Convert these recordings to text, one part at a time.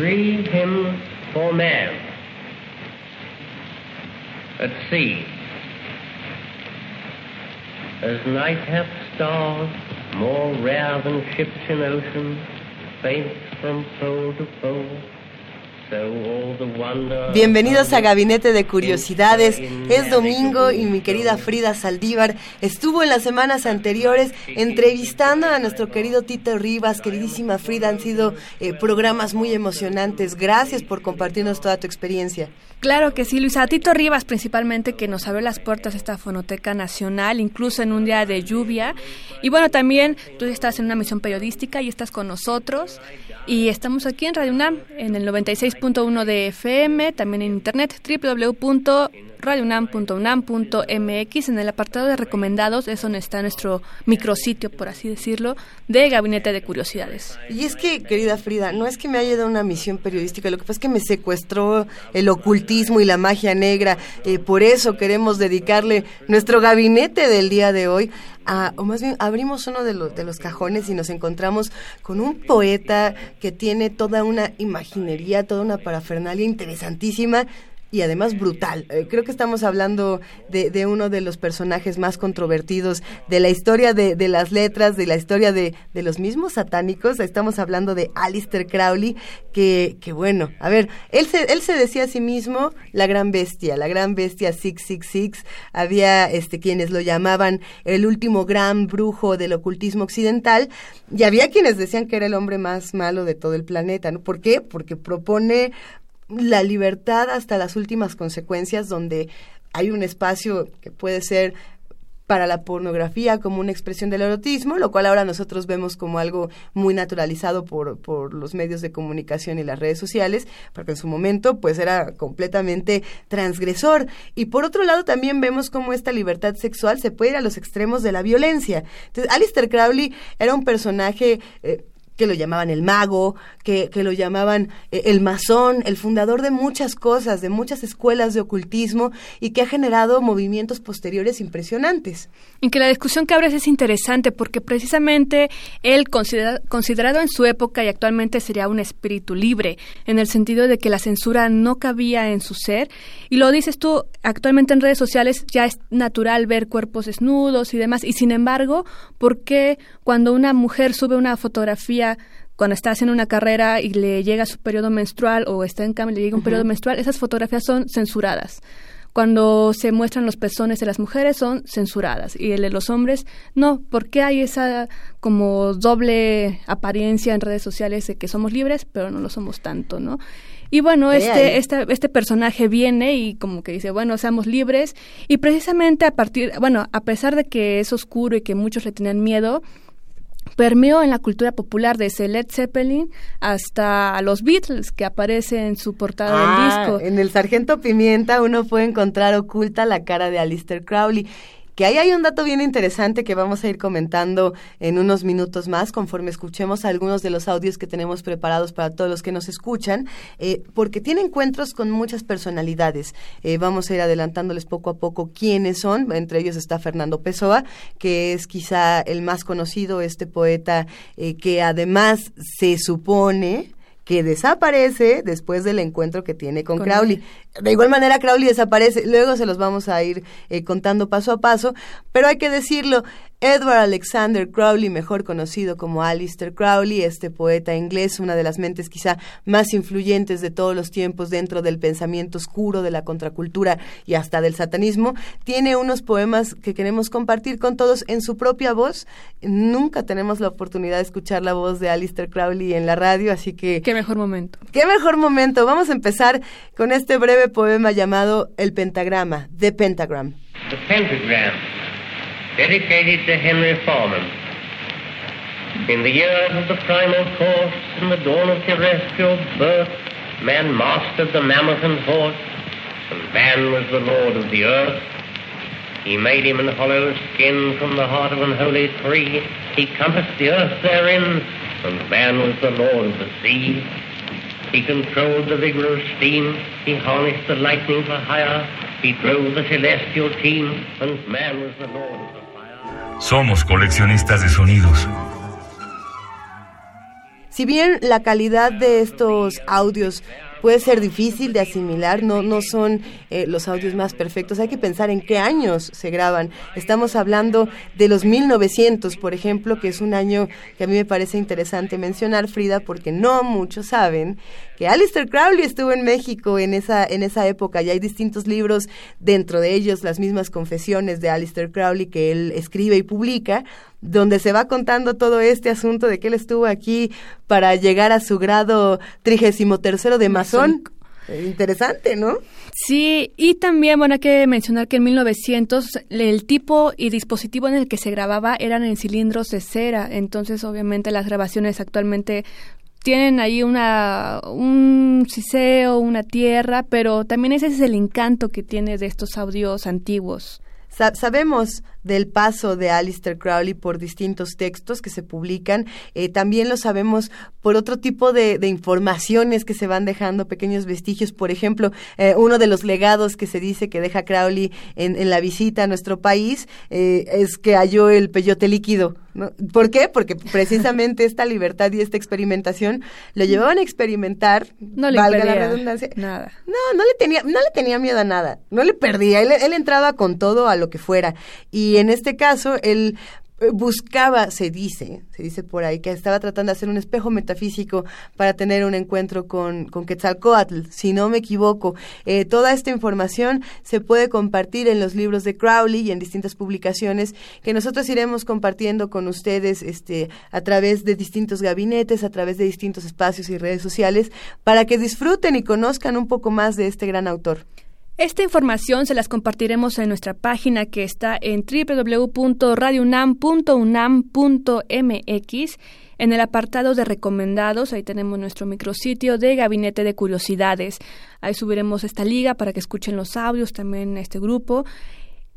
Three hymns for man. At sea. As night hath stars, more rare than ships in ocean, faint from pole to pole. Bienvenidos a Gabinete de Curiosidades. Es domingo y mi querida Frida Saldívar estuvo en las semanas anteriores entrevistando a nuestro querido Tito Rivas. Queridísima Frida, han sido eh, programas muy emocionantes. Gracias por compartirnos toda tu experiencia. Claro que sí, Luisa. Tito Rivas principalmente, que nos abrió las puertas esta Fonoteca Nacional, incluso en un día de lluvia. Y bueno, también tú estás en una misión periodística y estás con nosotros. Y estamos aquí en Radio UNAM, en el 96.1 de FM, también en internet, www.radiounam.unam.mx. En el apartado de recomendados es donde está nuestro micrositio, por así decirlo, de Gabinete de Curiosidades. Y es que, querida Frida, no es que me haya dado una misión periodística, lo que pasa es que me secuestró el ocultismo y la magia negra. Eh, por eso queremos dedicarle nuestro gabinete del día de hoy a, o más bien abrimos uno de los, de los cajones y nos encontramos con un poeta que tiene toda una imaginería, toda una parafernalia interesantísima y además brutal. Eh, creo que estamos hablando de, de, uno de los personajes más controvertidos de la historia de, de las letras, de la historia de, de, los mismos satánicos. Estamos hablando de Alistair Crowley, que, que bueno, a ver, él se, él se decía a sí mismo la gran bestia, la gran bestia 666. Había este, quienes lo llamaban el último gran brujo del ocultismo occidental y había quienes decían que era el hombre más malo de todo el planeta. ¿no? ¿Por qué? Porque propone la libertad hasta las últimas consecuencias, donde hay un espacio que puede ser para la pornografía como una expresión del erotismo, lo cual ahora nosotros vemos como algo muy naturalizado por, por los medios de comunicación y las redes sociales, porque en su momento pues era completamente transgresor. Y por otro lado también vemos cómo esta libertad sexual se puede ir a los extremos de la violencia. Entonces, Alistair Crowley era un personaje... Eh, que lo llamaban el mago, que, que lo llamaban eh, el masón, el fundador de muchas cosas, de muchas escuelas de ocultismo y que ha generado movimientos posteriores impresionantes. Y que la discusión que abres es interesante porque precisamente él considera, considerado en su época y actualmente sería un espíritu libre, en el sentido de que la censura no cabía en su ser. Y lo dices tú, actualmente en redes sociales ya es natural ver cuerpos desnudos y demás, y sin embargo, ¿por qué cuando una mujer sube una fotografía cuando está haciendo una carrera y le llega su periodo menstrual o está en cama y le llega un uh -huh. periodo menstrual, esas fotografías son censuradas. Cuando se muestran los pezones de las mujeres son censuradas y el de los hombres no. ¿Por qué hay esa como doble apariencia en redes sociales de que somos libres pero no lo somos tanto, no? Y bueno, este, este, este personaje viene y como que dice, bueno, seamos libres. Y precisamente a partir, bueno, a pesar de que es oscuro y que muchos le tenían miedo, permeó en la cultura popular desde Led Zeppelin hasta los Beatles que aparece en su portada ah, del disco. En el Sargento Pimienta uno puede encontrar oculta la cara de Alistair Crowley. Que ahí hay un dato bien interesante que vamos a ir comentando en unos minutos más conforme escuchemos algunos de los audios que tenemos preparados para todos los que nos escuchan, eh, porque tiene encuentros con muchas personalidades. Eh, vamos a ir adelantándoles poco a poco quiénes son. Entre ellos está Fernando Pessoa, que es quizá el más conocido, este poeta eh, que además se supone que desaparece después del encuentro que tiene con, con Crowley. Él. De igual manera, Crowley desaparece, luego se los vamos a ir eh, contando paso a paso, pero hay que decirlo, Edward Alexander Crowley, mejor conocido como Alistair Crowley, este poeta inglés, una de las mentes quizá más influyentes de todos los tiempos dentro del pensamiento oscuro, de la contracultura y hasta del satanismo, tiene unos poemas que queremos compartir con todos en su propia voz. Nunca tenemos la oportunidad de escuchar la voz de Alistair Crowley en la radio, así que... Qué mejor momento. Qué mejor momento. Vamos a empezar con este breve poema llamado El Pentagrama, The Pentagram. The Pentagram. Dedicated to Henry Foreman. In the years of the primal force, in the dawn of terrestrial birth, man mastered the mammoth and horse, and man was the lord of the earth. He made him an hollow skin from the heart of an holy tree. He compassed the earth therein, and man was the lord of the sea. He controlled the vigor of steam. He harnessed the lightning for hire. He drove the celestial team, and man was the lord of the fire. Somos coleccionistas de sonidos. Si bien la calidad de estos audios puede ser difícil de asimilar, no, no son eh, los audios más perfectos, hay que pensar en qué años se graban. Estamos hablando de los 1900, por ejemplo, que es un año que a mí me parece interesante mencionar, Frida, porque no muchos saben que Alistair Crowley estuvo en México en esa, en esa época y hay distintos libros, dentro de ellos las mismas confesiones de Alistair Crowley que él escribe y publica, donde se va contando todo este asunto de que él estuvo aquí para llegar a su grado trigésimo tercero de masón. Eh, Interesante, ¿no? Sí, y también, bueno, hay que mencionar que en 1900 el tipo y dispositivo en el que se grababa eran en cilindros de cera, entonces obviamente las grabaciones actualmente tienen ahí una un ciseo, una tierra, pero también ese es el encanto que tiene de estos audios antiguos. Sa- sabemos del paso de Alistair Crowley por distintos textos que se publican. Eh, también lo sabemos por otro tipo de, de informaciones que se van dejando, pequeños vestigios. Por ejemplo, eh, uno de los legados que se dice que deja Crowley en, en la visita a nuestro país eh, es que halló el peyote líquido. ¿Por qué? Porque precisamente esta libertad y esta experimentación lo llevaban a experimentar, No le valga la redundancia, nada. no, no le tenía, no le tenía miedo a nada, no le perdía, él, él entraba con todo a lo que fuera. Y en este caso, él buscaba, se dice, se dice por ahí, que estaba tratando de hacer un espejo metafísico para tener un encuentro con, con Quetzalcoatl, si no me equivoco. Eh, toda esta información se puede compartir en los libros de Crowley y en distintas publicaciones que nosotros iremos compartiendo con ustedes este, a través de distintos gabinetes, a través de distintos espacios y redes sociales, para que disfruten y conozcan un poco más de este gran autor. Esta información se las compartiremos en nuestra página que está en www.radiounam.unam.mx. En el apartado de recomendados, ahí tenemos nuestro micrositio de Gabinete de Curiosidades. Ahí subiremos esta liga para que escuchen los audios también este grupo.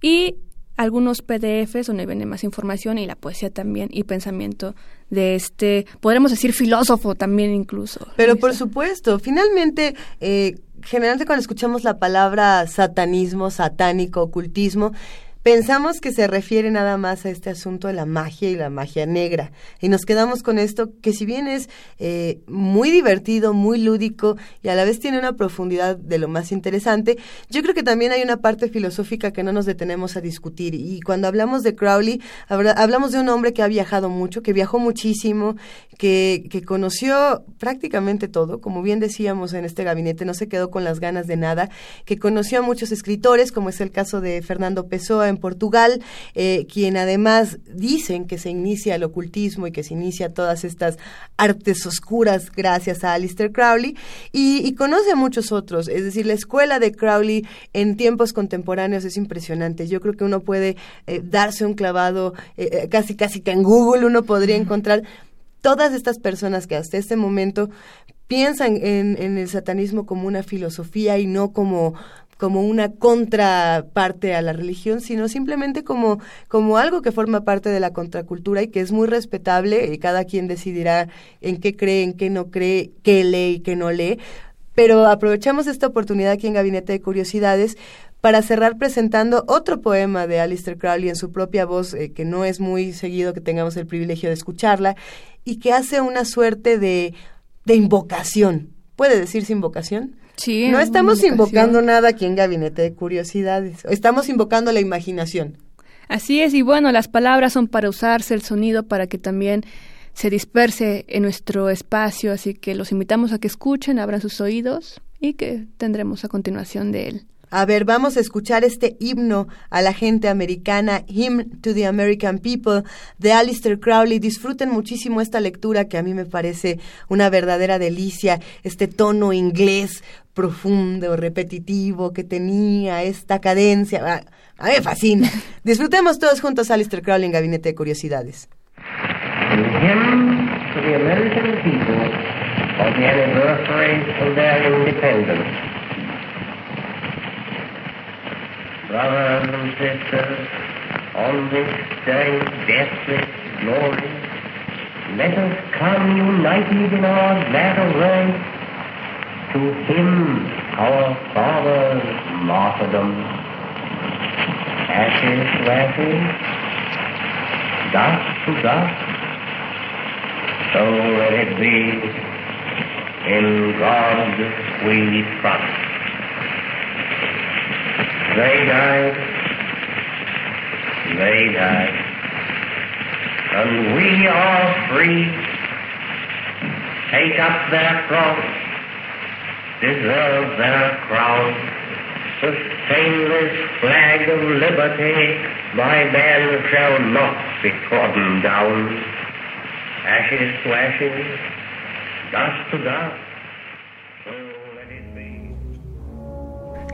Y algunos PDFs donde viene más información y la poesía también y pensamiento de este, podremos decir filósofo también incluso. Pero por supuesto, finalmente, eh, generalmente cuando escuchamos la palabra satanismo, satánico, ocultismo, pensamos que se refiere nada más a este asunto de la magia y la magia negra. Y nos quedamos con esto que si bien es eh, muy divertido, muy lúdico y a la vez tiene una profundidad de lo más interesante, yo creo que también hay una parte filosófica que no nos detenemos a discutir. Y cuando hablamos de Crowley, habla- hablamos de un hombre que ha viajado mucho, que viajó muchísimo, que, que conoció prácticamente todo, como bien decíamos en este gabinete, no se quedó con las ganas de nada, que conoció a muchos escritores, como es el caso de Fernando Pessoa en Portugal, eh, quien además dicen que se inicia el ocultismo y que se inicia todas estas artes oscuras gracias a Alistair Crowley, y, y conoce a muchos otros, es decir, la escuela de Crowley en tiempos contemporáneos es impresionante. Yo creo que uno puede eh, darse un clavado, eh, eh, casi casi que en Google uno podría encontrar todas estas personas que hasta este momento piensan en, el satanismo como una filosofía y no como como una contraparte a la religión, sino simplemente como, como algo que forma parte de la contracultura y que es muy respetable y cada quien decidirá en qué cree, en qué no cree, qué lee y qué no lee. Pero aprovechamos esta oportunidad aquí en Gabinete de Curiosidades para cerrar presentando otro poema de Alistair Crowley en su propia voz, eh, que no es muy seguido que tengamos el privilegio de escucharla, y que hace una suerte de, de invocación. ¿Puede decirse invocación? Sí, No estamos invocando nada aquí en Gabinete de Curiosidades, estamos invocando la imaginación. Así es, y bueno, las palabras son para usarse, el sonido para que también se disperse en nuestro espacio, así que los invitamos a que escuchen, abran sus oídos y que tendremos a continuación de él. A ver, vamos a escuchar este himno a la gente americana, Hymn to the American People, de Alistair Crowley. Disfruten muchísimo esta lectura que a mí me parece una verdadera delicia, este tono inglés profundo, repetitivo que tenía, esta cadencia. Ah, A mí me fascina. Disfrutemos todos juntos Alistair Crowley en Gabinete de Curiosidades. The Brothers and sisters, on this day, deathless glory, let us come united in our glad array to hymn our father's martyrdom. Ashes to ashes, dust to dust, so let it be. In God we trust. They died, they died, and we are free. Take up their cross, deserve their crown. Sustain this flag of liberty, my man shall not be trodden down. Ashes to ashes, dust to dust.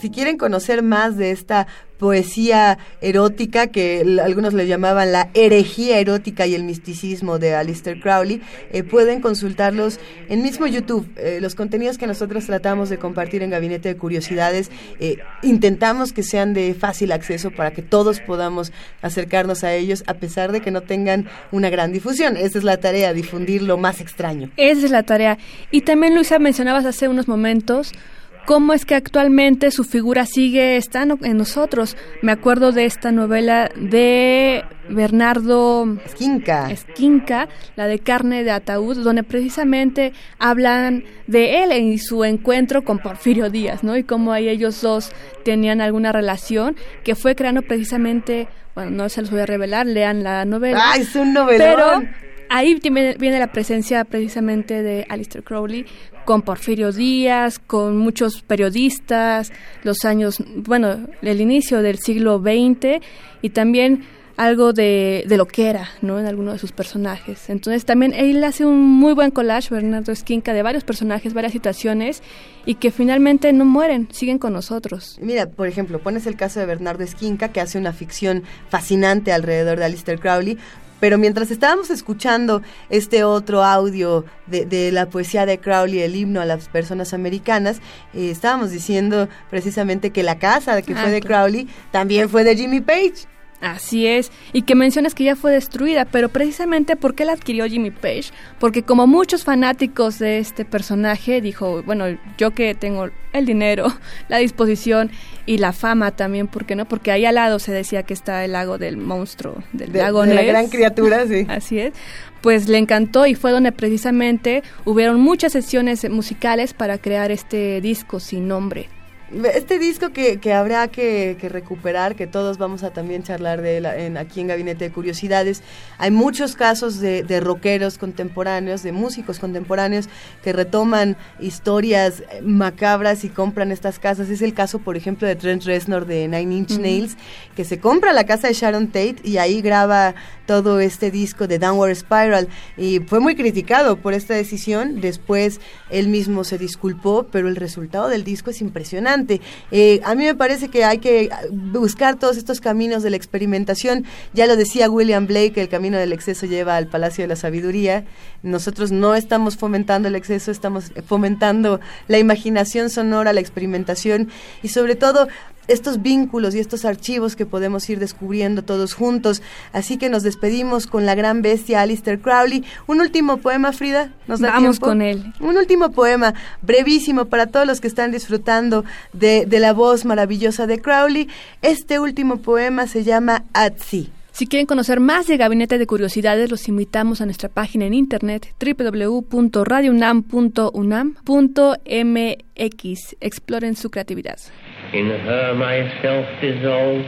Si quieren conocer más de esta poesía erótica que algunos le llamaban la herejía erótica y el misticismo de Aleister Crowley, eh, pueden consultarlos en mismo YouTube. Eh, los contenidos que nosotros tratamos de compartir en Gabinete de Curiosidades, eh, intentamos que sean de fácil acceso para que todos podamos acercarnos a ellos a pesar de que no tengan una gran difusión. Esa es la tarea, difundir lo más extraño. Esa es la tarea. Y también, Luisa, mencionabas hace unos momentos cómo es que actualmente su figura sigue estando en nosotros. Me acuerdo de esta novela de Bernardo Esquinca. Esquinca, la de Carne de Ataúd, donde precisamente hablan de él y su encuentro con Porfirio Díaz, ¿no? Y cómo ahí ellos dos tenían alguna relación que fue creando precisamente, bueno, no se los voy a revelar, lean la novela. ¡Ay, es un novelón! Pero ahí viene, la presencia precisamente de Alistair Crowley con Porfirio Díaz, con muchos periodistas, los años, bueno, el inicio del siglo XX y también algo de, de lo que era, ¿no? En alguno de sus personajes. Entonces también él hace un muy buen collage, Bernardo Esquinca, de varios personajes, varias situaciones y que finalmente no mueren, siguen con nosotros. Mira, por ejemplo, pones el caso de Bernardo Esquinca, que hace una ficción fascinante alrededor de Aleister Crowley, pero mientras estábamos escuchando este otro audio de, de la poesía de Crowley, el himno a las personas americanas, eh, estábamos diciendo precisamente que la casa que Ah, fue de claro. Crowley también fue de Jimmy Page. Así es, y que mencionas que ya fue destruida, pero precisamente porque la adquirió Jimmy Page, porque como muchos fanáticos de este personaje, dijo, bueno, yo que tengo el dinero, la disposición y la fama también, ¿por qué no? Porque ahí al lado se decía que está el lago del monstruo, del De, lago de la gran criatura, sí. Así es. Pues le encantó y fue donde precisamente hubieron muchas sesiones musicales para crear este disco sin nombre. Este disco que, que habrá que, que recuperar, que todos vamos a también charlar de él en, aquí en Gabinete de Curiosidades, hay muchos casos de, de rockeros contemporáneos, de músicos contemporáneos que retoman historias macabras y compran estas casas. Es el caso, por ejemplo, de Trent Reznor de Nine Inch. Nails, que se compra la casa de Sharon Tate y ahí graba todo este disco de Downward Spiral. Y fue muy criticado por esta decisión. Después él mismo se disculpó, pero el resultado del disco es impresionante. Eh, a mí me parece que hay que buscar todos estos caminos de la experimentación. Ya lo decía William Blake, el camino del exceso lleva al Palacio de la Sabiduría. Nosotros no estamos fomentando el exceso, estamos fomentando la imaginación sonora, la experimentación y sobre todo estos vínculos y estos archivos que podemos ir descubriendo todos juntos. Así que nos despedimos con la gran bestia Alistair Crowley. Un último poema, Frida. ¿Nos da Vamos tiempo? con él. Un último poema, brevísimo para todos los que están disfrutando de, de la voz maravillosa de Crowley. Este último poema se llama At Sea. Si quieren conocer más de Gabinete de Curiosidades, los invitamos a nuestra página en internet www.radiounam.unam.mx. Exploren su creatividad. In her myself dissolve,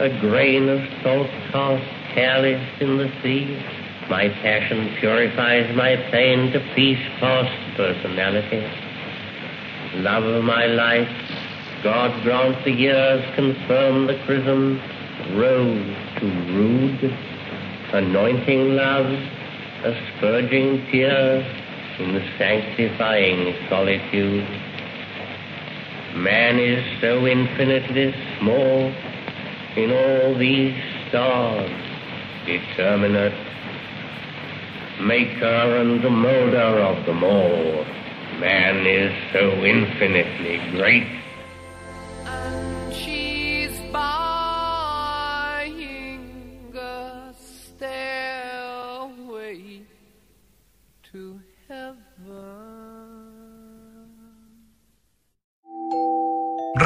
a grain of salt tossed careless in the sea. My passion purifies my pain to peace past personality. Love of my life, God grant the years confirm the chrism, rose to rude, anointing love, asperging tears in the sanctifying solitude. Man is so infinitely small in all these stars, determinate, maker and the molder of them all. Man is so infinitely great.